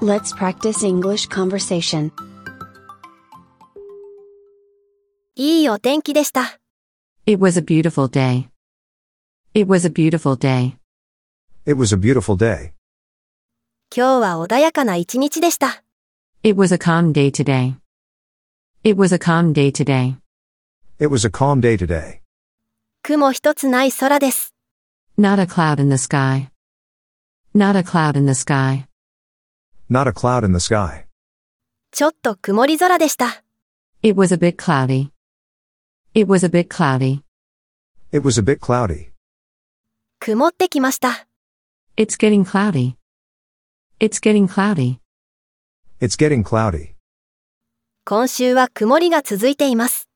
Let's practice English conversation. いいお天気でした。 It was a beautiful day. It was a beautiful day. It was a beautiful day. 今日は穏やかな一日でした。 It was a calm day today. It was a calm day today. It was a calm day today. 雲一つない空です。 Not a cloud in the sky. Not a cloud in the sky. Not a cloud in the sky. ちょっと曇り空でした。It was a bit cloudy. It was a bit cloudy. It was a bit cloudy. 曇ってきました。It's getting cloudy. It's getting cloudy. It's getting cloudy. 今週は曇りが続いています。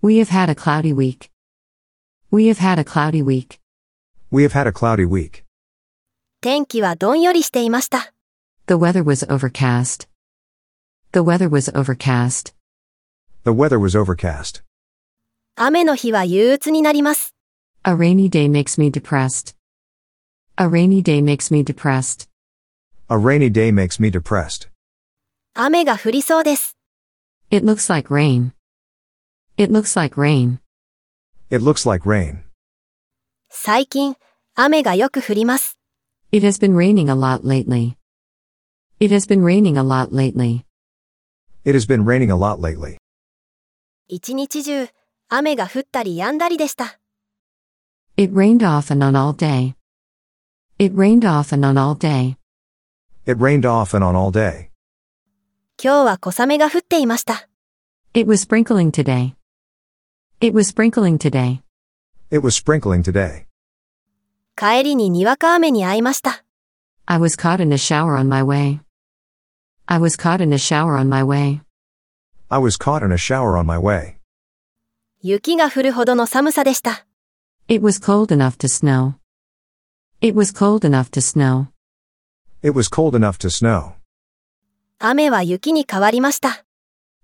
We have had a cloudy week. We have had a cloudy week. We have had a cloudy week. 天気はどんよりしていました。The weather was overcast. The weather was overcast. The weather was overcast. 雨の日は憂鬱になります。 A rainy day makes me depressed. A rainy day makes me depressed. A rainy day makes me depressed. 雨が降りそうです。 It looks like rain. It looks like rain. It looks like rain. 最近、雨がよく降ります。 It has been raining a lot lately. It has been raining a lot lately. It has been raining a lot lately. 一日中、雨が降ったり止んだりでした。 It rained off and on all day. It rained off and on all day. It rained off and on all day. 今日は小雨が降っていました。 It was sprinkling today. It was sprinkling today. It was sprinkling today. 帰りににわか雨に遭いました。 I was caught in a shower on my way. I was caught in a shower on my way. I was caught in a shower on my way. 雪が降るほどの寒さでした。 It was cold enough to snow. It was cold enough to snow. It was cold enough to snow. 雨は雪に変わりました。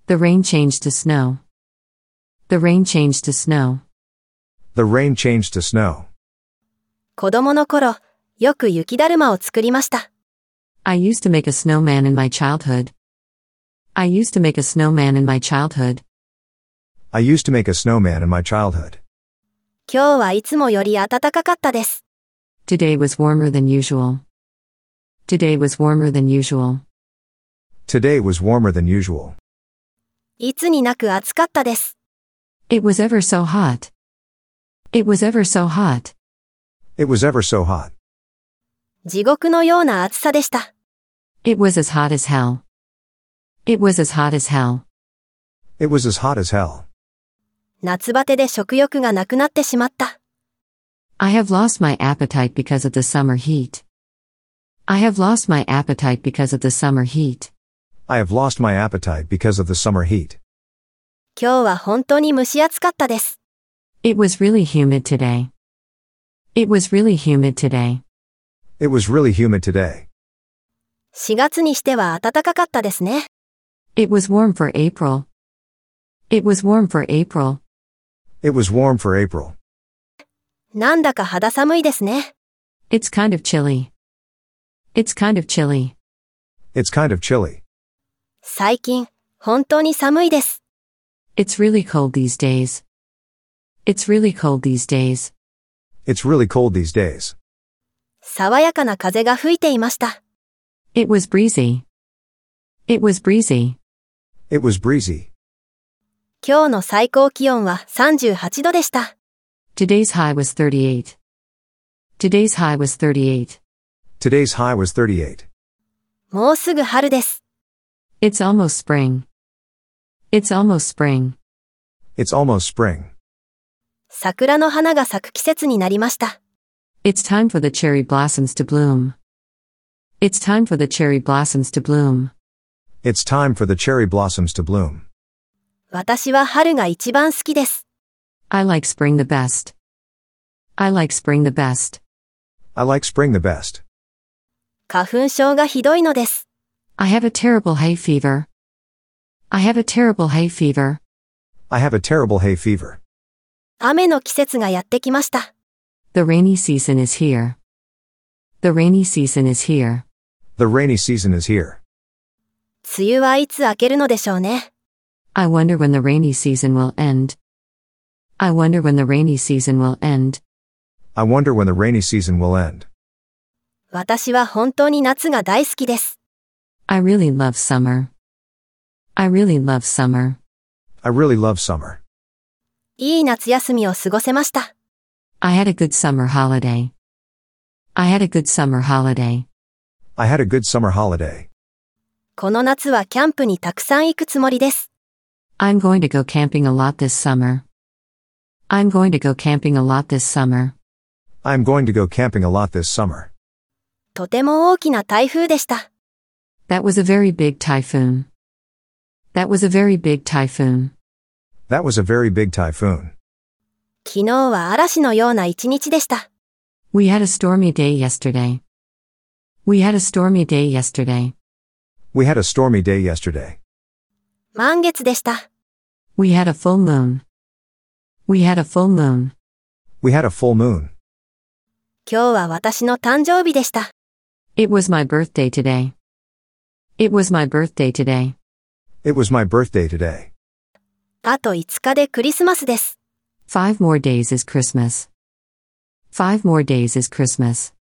The rain changed to snow. The rain changed to snow. The rain changed to snow. 子供の頃、よく雪だるまを作りました。 I used to make a snowman in my childhood. I used to make a snowman in my childhood. I used to make a snowman in my childhood. 今日はいつもより暖かかったです。 Today was warmer than usual. Today was warmer than usual. Today was warmer than usual. いつになく暑かったです。 It was ever so hot. It was ever so hot. It was ever so hot. 地獄のような暑さでした。 It was as hot as hell. It was as hot as hell. It was as hot as hell. 夏バテで食欲がなくなってしまった。 I have lost my appetite because of the summer heat. I have lost my appetite because of the summer heat. I have lost my appetite because of the summer heat. 今日は本当に蒸し暑かったです。 It was really humid today. It was really humid today. It was really humid today. 4月にしては暖かかったですね。It was warm for April. It was warm for April. It was warm for April. なんだか肌寒いですね。It's kind of chilly. It's kind of chilly. It's kind of chilly. 最近、本当に寒いです。It's really cold these days. It's really cold these days. It's really cold these days. 爽やかな風が吹いていました。It was breezy. It was breezy. It was breezy. 今日の最高気温は38度でした。 Today's high was 38. Today's high was 38. Today's high was 38. もうすぐ春です。 It's almost spring. It's almost spring. It's almost spring. 桜の花が咲く季節になりました。 It's time for the cherry blossoms to bloom. It's time for the cherry blossoms to bloom. It's time for the cherry blossoms to bloom. 私は春が一番好きです。 I like spring the best. I like spring the best. I like spring the best. 花粉症がひどいのです。 I have a terrible hay fever. I have a terrible hay fever. I have a terrible hay fever. 雨の季節がやってきました。 The rainy season is here. The rainy season is here. The rainy season is here. 梅雨はいつ明けるのでしょうね。 I wonder when the rainy season will end. I wonder when the rainy season will end. I wonder when the rainy season will end. 私は本当に夏が大好きです。 I really love summer. I really love summer. I really love summer. いい夏休みを過ごせました。 I had a good summer holiday. I had a good summer holiday. I had a good summer holiday. この夏はキャンプにたくさん行くつもりです。 I'm going to go camping a lot this summer. I'm going to go camping a lot this summer. I am going to go camping a lot this summer. とても大きな台風でした。 That was a very big typhoon. That was a very big typhoon. That was a very big typhoon. 昨日は嵐のような一日でした。 We had a stormy day yesterday. We had a stormy day yesterday. We had a stormy day yesterday. 満月でした。 We had a full moon. We had a full moon. We had a full moon. 今日は私の誕生日でした。 It was my birthday today. It was my birthday today. It was my birthday today. あと5日でクリスマスです。 Five more days is Christmas. Five more days is Christmas.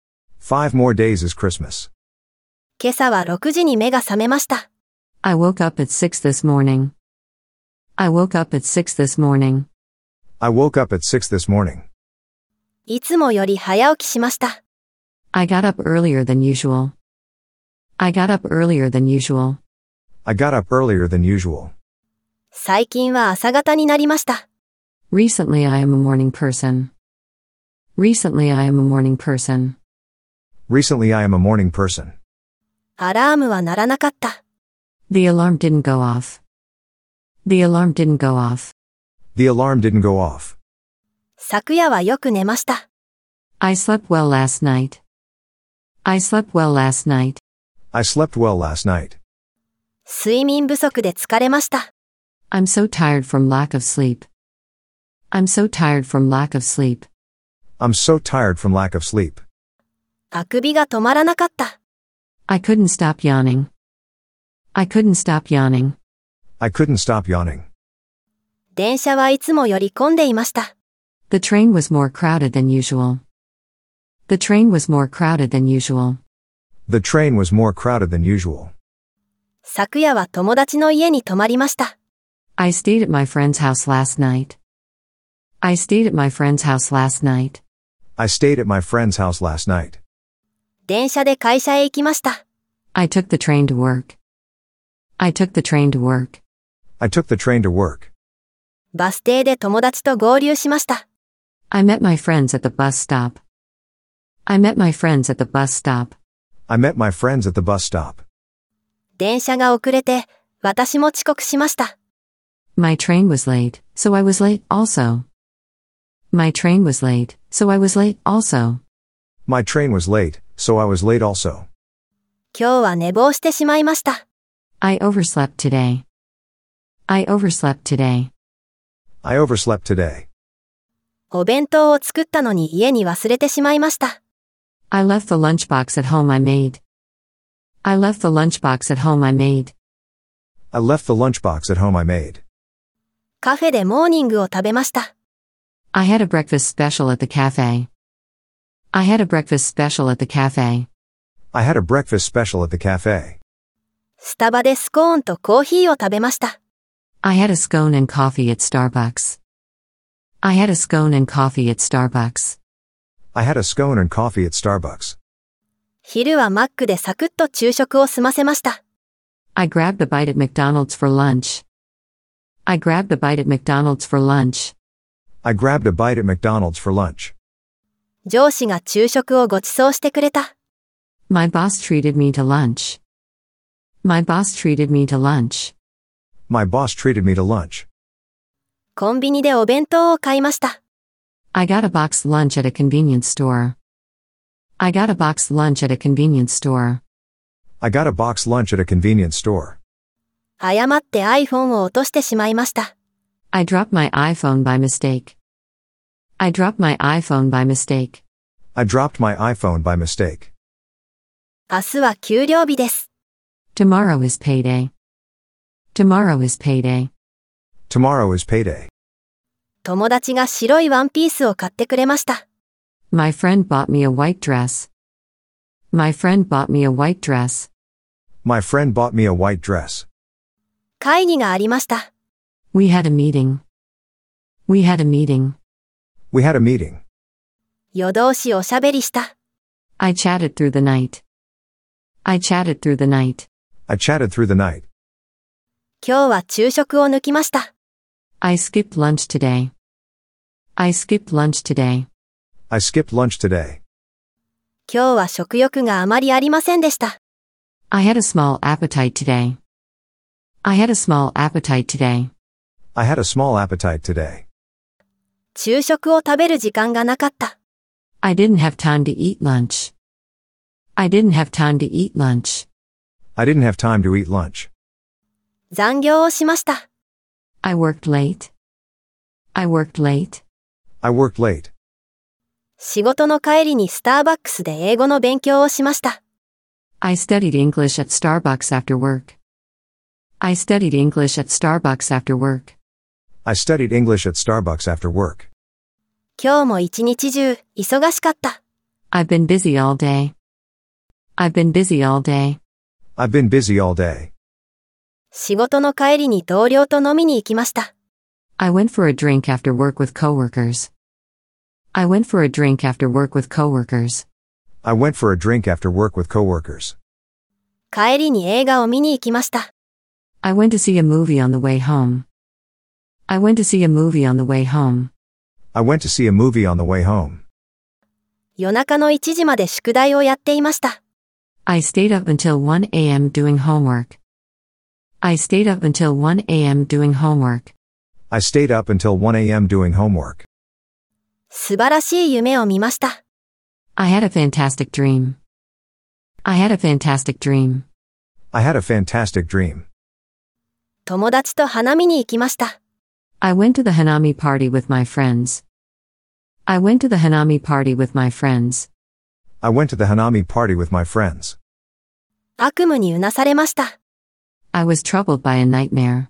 Five more days is Christmas. 今朝は6時に目が覚めました。 I woke up at six this morning. I woke up at six this morning. I woke up at 6 this morning. いつもより早起きしました。 I got up earlier than usual. I got up earlier than usual. I got up earlier than usual. 最近は朝方になりました。 Recently I am a morning person. Recently I am a morning person. Recently I am a morning person. アラームは鳴らなかった。 The alarm didn't go off. The alarm didn't go off. The alarm didn't go off. 昨夜はよく寝ました。 I slept well last night. I slept well last night. I slept well last night. 睡眠不足で疲れました。 I'm so tired from lack of sleep. I'm so tired from lack of sleep. I'm so tired from lack of sleep. あくびが止まらなかった。 I couldn't stop yawning. I couldn't stop yawning. I couldn't stop yawning. 電車はいつもより混んでいました。 The train was more crowded than usual. The train was more crowded than usual. The train was more crowded than usual. 昨夜は友達の家に泊まりました。 I stayed at my friend's house last night. I stayed at my friend's house last night. I stayed at my friend's house last night. 電車で会社へ行きました。I took the train to work. I took the train to work. I took the train to work. バス停で友達と合流しました。I met my friends at the bus stop. I met my friends at the bus stop. I met my friends at the bus stop. 電車が遅れて、私も遅刻しました。My train was late, so I was late also. My train was late, so I was late also. My train was late, so I was late also. 今日は寝坊してしまいました。 I overslept today. I overslept today. I overslept today. お弁当を作ったのに家に忘れてしまいました。 I left the lunchbox at home I made. I left the lunchbox at home I made. I left the lunchbox at home I made. カフェでモーニングを食べました。 I had a breakfast special at the cafe. I had a breakfast special at the cafe. I had a breakfast special at the cafe. スタバでスコーンとコーヒーを食べました。 I had a scone and coffee at Starbucks. I had a scone and coffee at Starbucks. I had a scone and coffee at Starbucks. 昼はマックでサクッと昼食を済ませました。 I grabbed a bite at McDonald's for lunch. I grabbed a bite at McDonald's for lunch. I grabbed a bite at McDonald's for lunch. 上司が昼食をご馳走してくれた。My boss treated me to lunch. My boss treated me to lunch. My boss treated me to lunch. コンビニでお弁当を買いました。I got a boxed lunch at a convenience store. I got a boxed lunch at a convenience store. I got a boxed lunch at a convenience store. 誤って iPhone を落としてしまいました。I dropped my iPhone by mistake. I dropped my iPhone by mistake. I dropped my iPhone by mistake. 明日は給料日です。 Tomorrow is payday. Tomorrow is payday. Tomorrow is payday. 友達が白いワンピースを買ってくれました。 My friend bought me a white dress. My friend bought me a white dress. My friend bought me a white dress. 会議がありました。 We had a meeting. We had a meeting. We had a meeting. 夜通しおしゃべりした。 I chatted through the night. I chatted through the night. I chatted through the night. 今日は昼食を抜きました。 I skipped lunch today. I skipped lunch today. I skipped lunch today. 今日は食欲があまりありませんでした。 I had a small appetite today. I had a small appetite today. I had a small appetite today. 昼食を食べる時間がなかった。I didn't have time to eat lunch. I didn't have time to eat lunch. I didn't have time to eat lunch. 残業をしました。I worked late. I worked late. I worked late. 仕事の帰りにスターバックスで英語の勉強をしました。I studied English at Starbucks after work. I studied English at Starbucks after work. I studied English at Starbucks after work. 今日も一日中忙しかった。 I've been busy all day. I've been busy all day. I've been busy all day. 仕事の帰りに同僚と飲みに行きました。 I went for a drink after work with coworkers. I went for a drink after work with coworkers. I went for a drink after work with coworkers. 帰りに映画を見に行きました。 I went to see a movie on the way home. I went to see a movie on the way home. I went to see a movie on the way home. 夜中の1時まで宿題をやっていました。I stayed up until 1 a.m. doing homework. I stayed up until 1 a.m. doing homework. I stayed up until 1 a.m. doing homework. 素晴らしい夢を見ました。I had a fantastic dream. I had a fantastic dream. I had a fantastic dream. 友達と花見に行きました。I went to the Hanami party with my friends. I went to the Hanami party with my friends. I went to the Hanami party with my friends. 悪夢にうなされました。 I was troubled by a nightmare.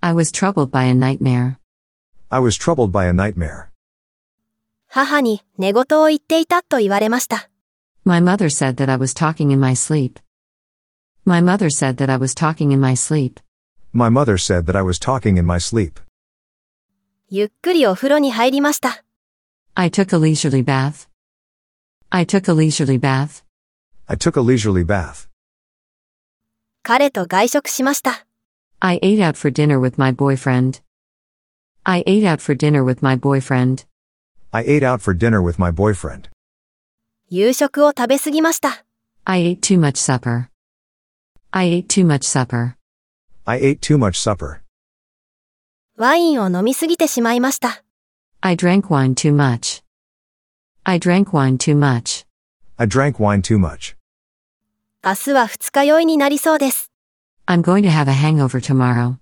I was troubled by a nightmare. I was troubled by a nightmare. 母に寝言を言っていたと言われました。 My mother said that I was talking in my sleep. My mother said that I was talking in my sleep. My mother said that I was talking in my sleep. ゆっくりお風呂に入りました。 I took a leisurely bath. I took a leisurely bath. I took a leisurely bath. 彼と外食しました。 I ate out for dinner with my boyfriend. I ate out for dinner with my boyfriend. I ate out for dinner with my boyfriend. 夕食を食べ過ぎました。 I ate too much supper. I ate too much supper. I ate too much supper. ワインを飲みすぎてしまいました。 I drank wine too much. I drank wine too much. I drank wine too much. 明日は二日酔いになりそうです。 I'm going to have a hangover tomorrow.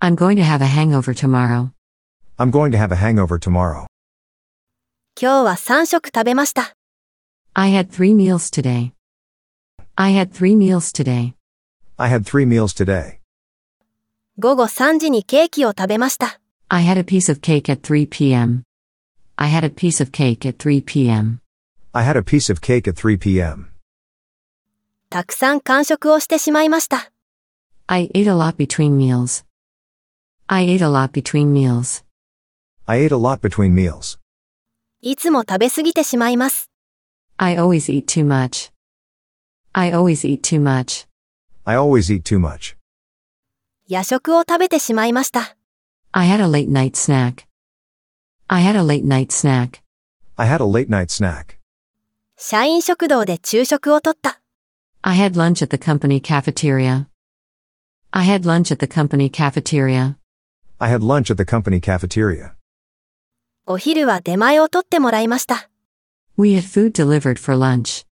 I'm going to have a hangover tomorrow. I'm going to have a hangover tomorrow. 今日は3食食べました。 I had three meals today. I had three meals today. I had three meals today. 午後3時にケーキを食べました。I had a piece of cake at 3 p.m. I had a piece of cake at 3 p.m. I had a piece of cake at 3 p.m. たくさん完食をしてしまいました。I ate a lot between meals. I ate a lot between meals. I ate a lot between meals. いつも食べ過ぎてしまいます。I always eat too much. I always eat too much. I always eat too much. 夜食を食べてしまいました。I had a late night snack. I had a late night snack. I had a late night snack. 社員食堂で昼食をとった。I had lunch at the company cafeteria. I had lunch at the company cafeteria. I had lunch at the company cafeteria. お昼は出前を取ってもらいました。We had food delivered for lunch.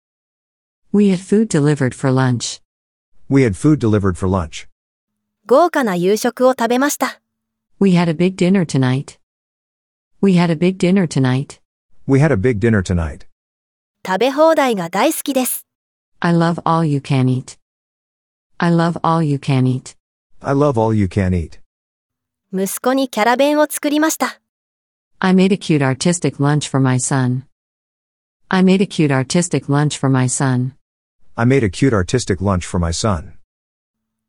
We had food delivered for lunch. We had food delivered for lunch. 豪華な夕食を食べました。We had a big dinner tonight. We had a big dinner tonight. We had a big dinner tonight. 食べ放題が大好きです。I love all you can eat. I love all you can eat. I love all you can eat. 息子にキャラ弁を作りました。I made a cute artistic lunch for my son. I made a cute artistic lunch for my son. I made a cute artistic lunch for my son.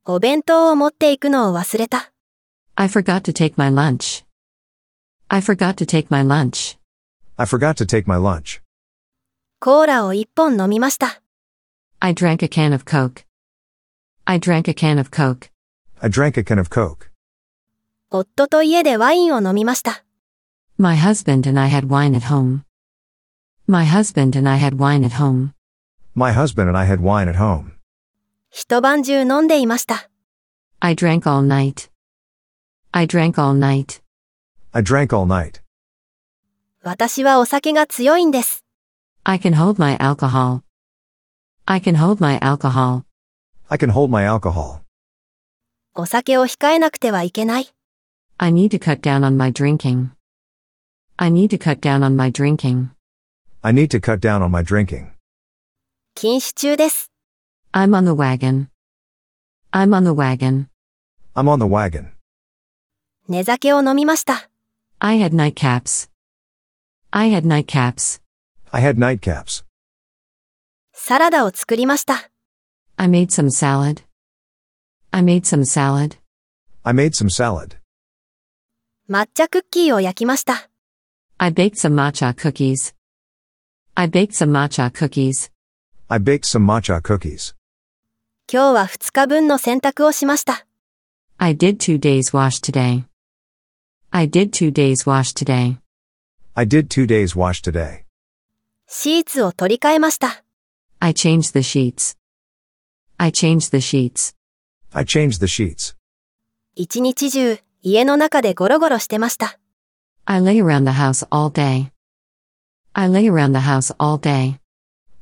お弁当を持っていくのを忘れた。I forgot to take my lunch. I forgot to take my lunch. I forgot to take my lunch. コーラを一本飲みました。I drank a can of Coke. I drank a can of Coke. I drank a can of Coke. 夫と家でワインを飲みました。My husband and I had wine at home. My husband and I had wine at home. My husband and I had wine at home. 一晩中飲んでいました。I drank all night. I drank all night. I drank all night. 私はお酒が強いんです。I can hold my alcohol. I can hold my alcohol. I can hold my alcohol. お酒を控えなくてはいけない。I need to cut down on my drinking. I need to cut down on my drinking. I need to cut down on my drinking. 禁酒中です。I'm on the wagon. I'm on the wagon. I'm on the wagon. 寝酒を飲みました。 I had nightcaps. I had nightcaps. I had nightcaps. サラダを作りました。 I made some salad. I made some salad. I made some salad. 抹茶クッキーを焼きました。 I baked some matcha cookies. I baked some matcha cookies. I baked some matcha cookies. 今日は2日分の洗濯をしました。I did two days wash today. I did two days wash today. I did two days wash today. シーツを取り替えました。I changed the sheets. I changed the sheets. I changed the sheets. 一日中、家の中でゴロゴロしてました。I lay around the house all day. I lay around the house all day.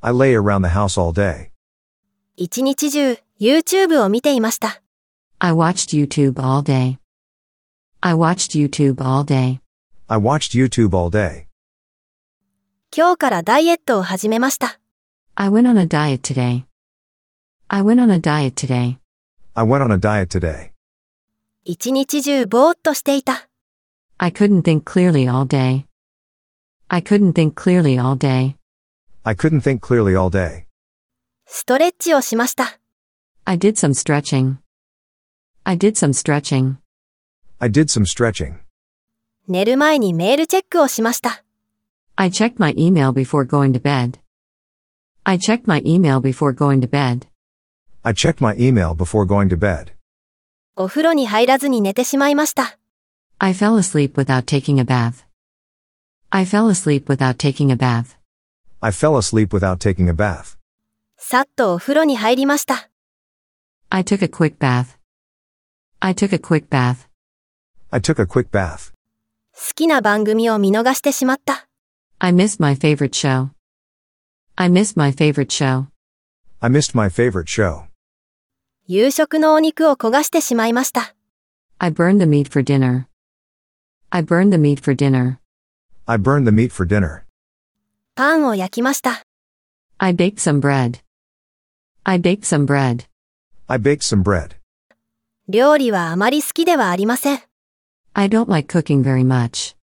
I lay around the house all day. 一日中、YouTube を見ていました。I watched YouTube all day. I watched YouTube all day. I watched YouTube all day. 今日からダイエットを始めました。I went on a diet today. I went on a diet today. I went on a diet today. 一日中ぼーっとしていた。I couldn't think clearly all day. I couldn't think clearly all day. I couldn't think clearly all day. ストレッチをしました。I did some stretching. I did some stretching. I did some stretching. 寝る前にメールチェックをしました。I checked my email before going to bed. I checked my email before going to bed. I checked my email before going to bed. お風呂に入らずに寝てしまいました。I fell asleep without taking a bath. I fell asleep without taking a bath. I fell asleep without taking a bath. さっとお風呂に入りました。I took a quick bath. I took a quick bath. I took a quick bath. 好きな番組を見逃してしまった。I missed my favorite show. I missed my favorite show. I missed my favorite show. 夕食のお肉を焦がしてしまいました。I burned the meat for dinner. I burned the meat for dinner. I burned the meat for dinner. パンを焼きました。I baked some bread. I baked some bread. I baked some bread. 料理はあまり好きではありません。 I don't like cooking very much.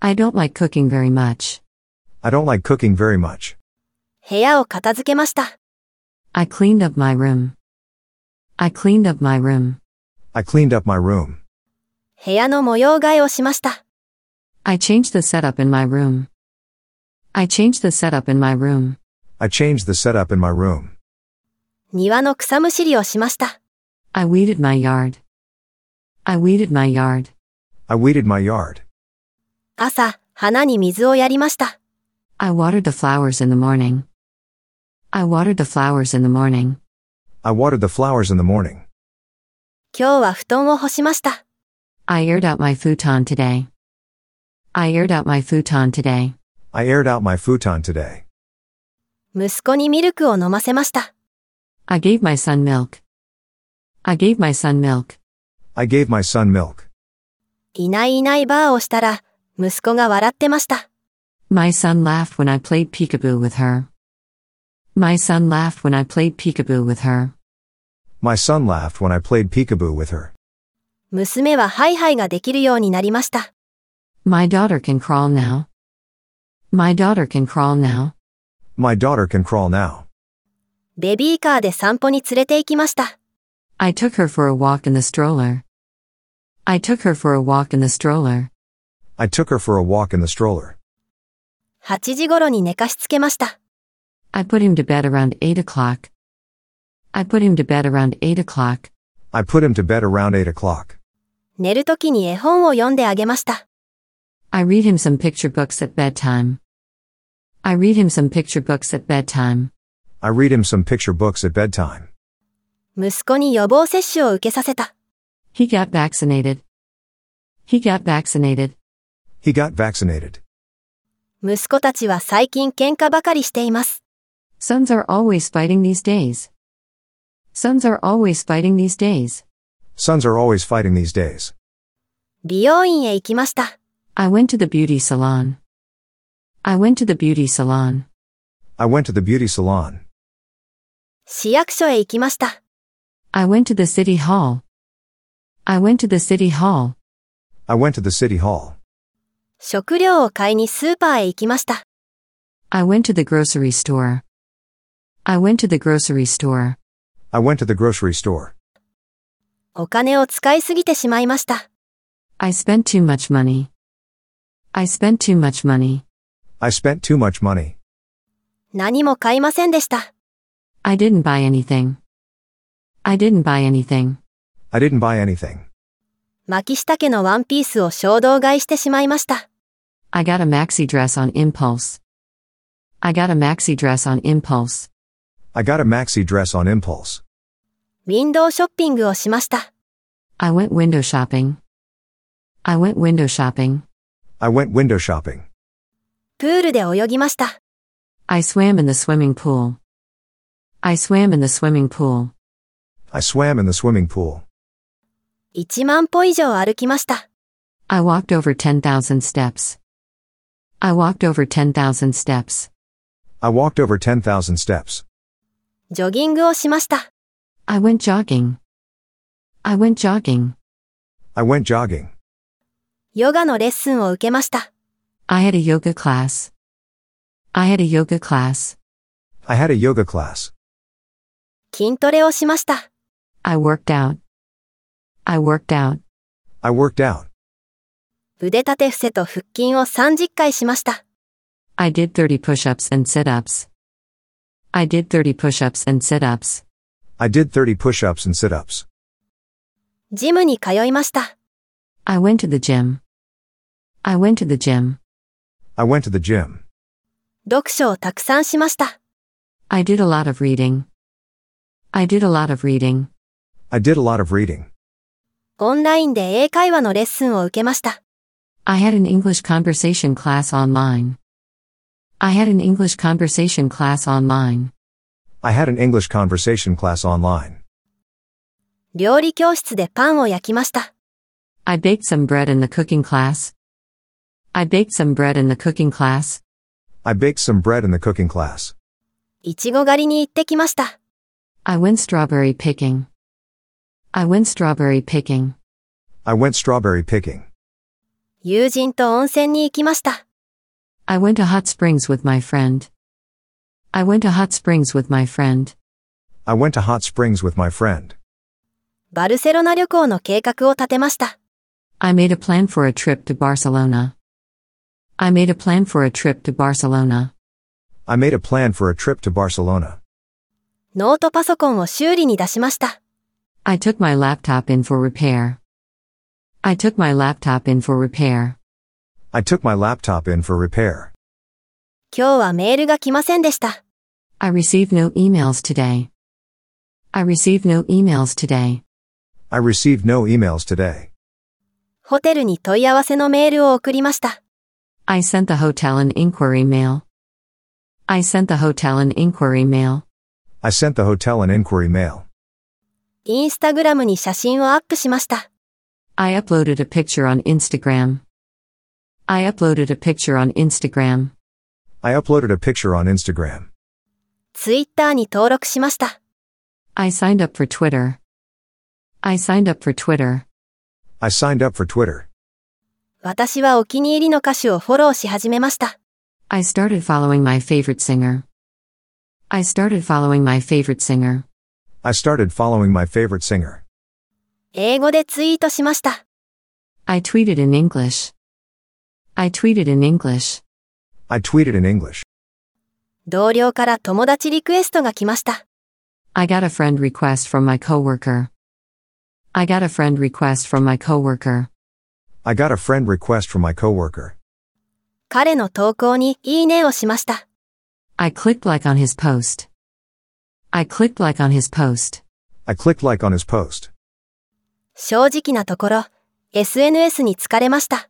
I don't like cooking very much. I don't like cooking very much. 部屋を片付けました。 I cleaned up my room. I cleaned up my room. I cleaned up my room. 部屋の模様替えをしました。 I changed the setup in my room. I changed the setup in my room. I changed the setup in my room. 庭の草むしりをしました。I weeded my yard. I weeded my yard. I weeded my yard. 朝、花に水をやりました。I watered the flowers in the morning. I watered the flowers in the morning. I watered the flowers in the morning. 今日は布団を干しました。I aired out my futon today. I aired out my futon today. I aired out my futon today. 息子にミルクを飲ませました。I gave my son milk. I gave my son milk. I gave my son milk. いないいないバーをしたら、息子が笑ってました。 My son laughed when I played peekaboo with her. My son laughed when I played peekaboo with her. My son laughed when I played peekaboo with her. 娘はハイハイができるようになりました。 My daughter can crawl now. My daughter can crawl now. My daughter can crawl now. ベビーカーで散歩に連れて行きました。I took her for a walk in the stroller. I took her for a walk in the stroller. I took her for a walk in the stroller. 8時頃に寝かしつけました。I put him to bed around 8 o'clock. I put him to bed around 8 o'clock. I put him to bed around 8 o'clock. 寝るときに絵本を読んであげました。I read him some picture books at bedtime. I read him some picture books at bedtime. I read him some picture books at bedtime. 息子に予防接種を受けさせた。 He got vaccinated. He got vaccinated. He got vaccinated. 息子たちは最近喧嘩ばかりしています。 Sons are always fighting these days. Sons are always fighting these days. Sons are always fighting these days. 美容院へ行きました。 I went to the beauty salon. I went to the beauty salon. I went to the beauty salon. 市役所へ行きました。I went to the city hall. I went to the city hall. I went to the city hall. 食料を買いにスーパーへ行きました。I went to the grocery store. I went to the grocery store. I went to the grocery store. お金を使いすぎてしまいました。I spent too much money. I spent too much money. I spent too much money. 何も買いませんでした。I didn't buy anything. I didn't buy anything. I didn't buy anything. 巻下家のワンピースを衝動買いしてしまいました。 I got a maxi dress on impulse. I got a maxi dress on impulse. I got a maxi dress on impulse. ウィンドウショッピングをしました。 I went window shopping. I went window shopping. I went window shopping. プールで泳ぎました。 I swam in the swimming pool. I swam in the swimming pool. I swam in the swimming pool. 1万歩以上歩きました。 I walked over 10,000 steps. I walked over 10,000 steps. I walked over 10,000 steps. ジョギングをしました。 I went jogging. I went jogging. I went jogging. ヨガのレッスンを受けました。 I had a yoga class. I had a yoga class. I had a yoga class. 筋トレをしました。I worked out. I worked out. I worked out. 腕立て伏せと腹筋を30回しました。I did 30 push-ups and sit-ups. I did 30 push-ups and sit-ups. I did 30 push-ups and sit-ups. ジムに通いました。I went to the gym. I went to the gym. I went to the gym. 読書をたくさんしました。I did a lot of reading. I did a lot of reading. I did a lot of reading. オンラインで英会話のレッスンを受けました。I had an English conversation class online. I had an English conversation class online. I had an English conversation class online. 料理教室でパンを焼きました。I baked some bread in the cooking class. I baked some bread in the cooking class. I baked some bread in the cooking class. いちご狩りに行ってきました。I went strawberry picking. I went strawberry picking. I went strawberry picking. 友人と温泉に行きました。 I went to hot springs with my friend. I went to hot springs with my friend. I went to hot springs with my friend. バルセロナ旅行の計画を立てました。 I made a plan for a trip to Barcelona. I made a plan for a trip to Barcelona. I made a plan for a trip to Barcelona. ノートパソコンを修理に出しました。I took my laptop in for repair. I took my laptop in for repair. I took my laptop in for repair. 今日はメールが来ませんでした。I received no emails today. I received no emails today. I received no emails today. ホテルに問い合わせのメールを送りました。I sent the hotel an inquiry mail. I sent the hotel an inquiry mail. I sent the hotel an inquiry mail. インスタグラムに写真をアップしました。 I uploaded a picture on Instagram. I uploaded a picture on Instagram. I uploaded a picture on Instagram. ツイッターに登録しました。 I signed up for Twitter. I signed up for Twitter. I signed up for Twitter. 私はお気に入りの歌手をフォローし始めました。 I started following my favorite singer. I started following my favorite singer. I started following my favorite singer. 英語でツイートしました。I tweeted in English. I tweeted in English. I tweeted in English. 同僚から友達リクエストが来ました。I got a friend request from my coworker. I got a friend request from my coworker. I got a friend request from my coworker. 彼の投稿にいいねをしました。I clicked like on his post. I clicked like on his post. I clicked like on his post. 正直なところ、SNS に疲れました。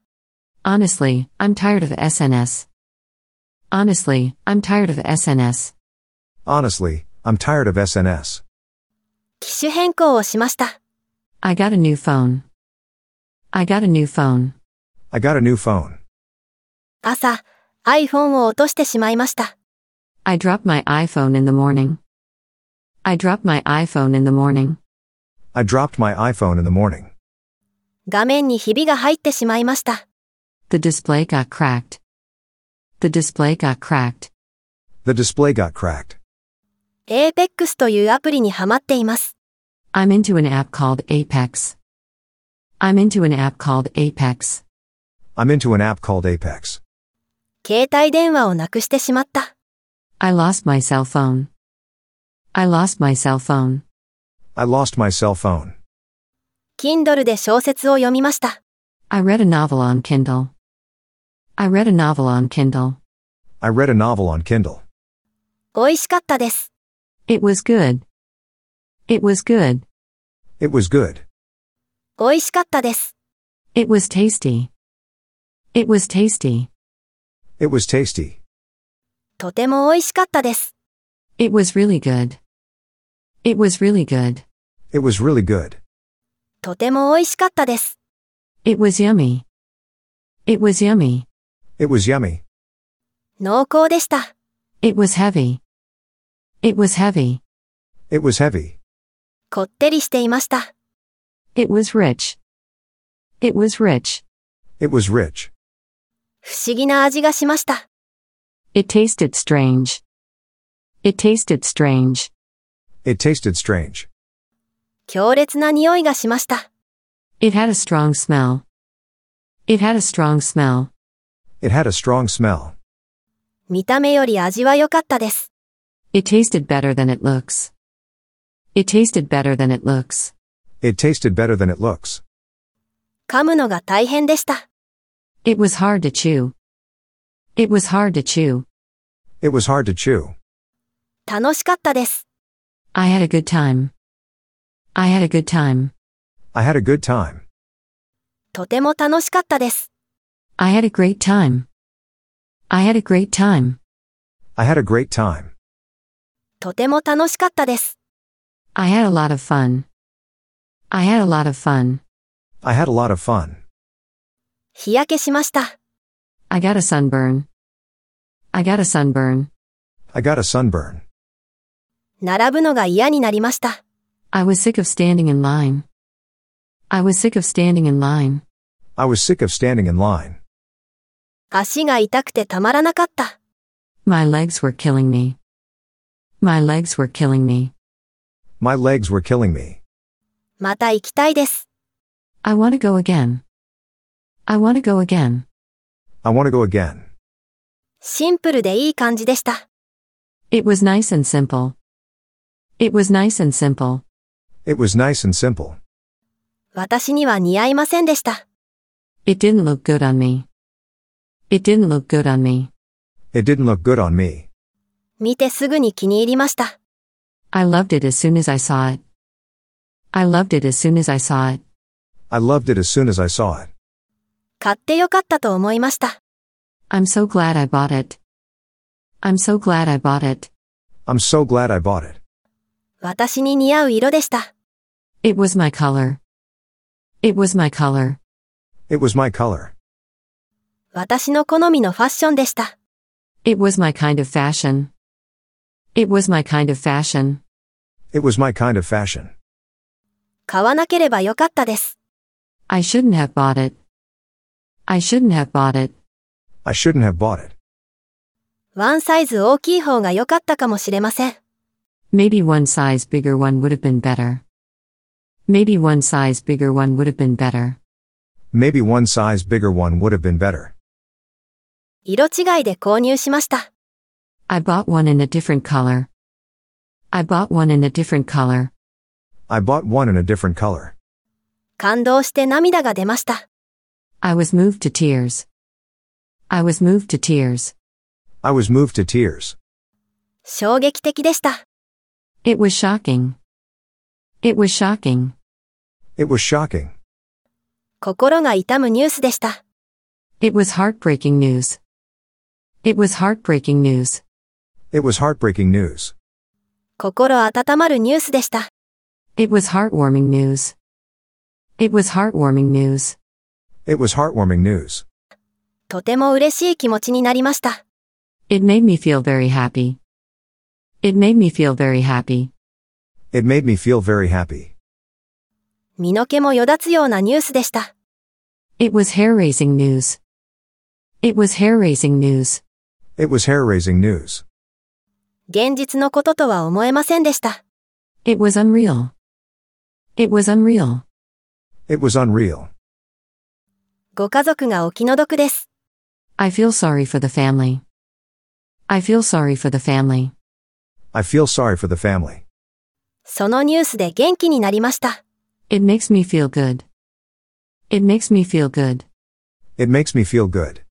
Honestly, I'm tired of SNS. Honestly, I'm tired of SNS. Honestly, I'm tired of SNS. 機種変更をしました。I got a new phone. I got a new phone. I got a new phone. 朝、iPhone を落としてしまいました。I dropped my iPhone in the morning. I dropped my iPhone in the morning. I dropped my iPhone in the morning. 画面にひびが入ってしまいました。 The display got cracked. The display got cracked. The display got cracked. Apex というアプリにハマっています。 I'm into an app called Apex. I'm into an app called Apex. I'm into an app called Apex. 携帯電話をなくしてしまった。 I lost my cell phone. I lost my cell phone. I lost my cell phone. Kindle で小説を読みました。 I read a novel on Kindle. I read a novel on Kindle. I read a novel on Kindle. 美味しかったです。 It was good. It was good. It was good. 美味しかったです。 It was tasty. It was tasty. It was tasty. とても美味しかったです。It was really good. It was really good. It was really good. とても美味しかったです。It was yummy. It was yummy. It was yummy. 濃厚でした。It was heavy. It was heavy. It was heavy. こってりしていました。It was rich. It was rich. It was rich. 不思議な味がしました。It tasted strange. It tasted strange. It tasted strange. 強烈な匂いがしました。 It had a strong smell. It had a strong smell. It had a strong smell. 見た目より味は良かったです。 It tasted better than it looks. It tasted better than it looks. It tasted better than it looks. 噛むのが大変でした。 It was hard to chew. It was hard to chew. It was hard to chew. 楽しかったです。 I had a good time. I had a good time. I had a good time. とても楽しかったです。 I had a great time. I had a great time. I had a great time. とても楽しかったです。 I had a lot of fun. I had a lot of fun. I had a lot of fun. 日焼けしました。 I got a sunburn. I got a sunburn. I got a sunburn. 並ぶのが嫌になりました。 I was sick of standing in line. I was sick of standing in line. I was sick of standing in line. 足が痛くてたまらなかった。 My legs were killing me. My legs were killing me. My legs were killing me. また行きたいです。 I want to go again. I want to go again. I want to go again. シンプルでいい感じでした。 It was nice and simple. It was nice and simple. It was nice and simple. 私には似合いませんでした。 It didn't look good on me. It didn't look good on me. It didn't look good on me. 見てすぐに気に入りました。 I loved it as soon as I saw it. I loved it as soon as I saw it. I loved it as soon as I saw it. 買ってよかったと思いました。I'm so glad I bought it. I'm so glad I bought it. I'm so glad I bought it. 私に似合う色でした。It was my color. It was my color. It was my color. 私の好みのファッションでした。It was my kind of fashion. It was my kind of fashion. It was my kind of fashion. 買わなければよかったです。I shouldn't have bought it. I shouldn't have bought it. I shouldn't have bought it. ワンサイズ大きい方が良かったかもしれません。 Maybe one size bigger one would have been better. Maybe one size bigger one would have been better. Maybe one size bigger one would have been better. 色違いで購入しました。 I bought one in a different color. I bought one in a different color. I bought one in a different color. 感動して涙が出ました。 I was moved to tears. I was moved to tears. I was moved to tears. 衝撃的でした。 It was shocking. It was shocking. It was shocking. 心が痛むニュースでした。 It was heartbreaking news. It was heartbreaking news. It was heartbreaking news. 心温まるニュースでした。 It was heartwarming news. It was heartwarming news. It was heartwarming news. とても嬉しい気持ちになりました。 It made me feel very happy. It made me feel very happy. It made me feel very happy. 身の毛もよだつようなニュースでした。 It was hair raising news. It was hair raising news. It was hair raising news. 現実のこととは思えませんでした。 It was unreal. It was unreal. It was unreal. ご家族がお気の毒です。I feel sorry for the family. I feel sorry for the family. I feel sorry for the family. そのニュースで元気になりました。It makes me feel good. It makes me feel good. It makes me feel good.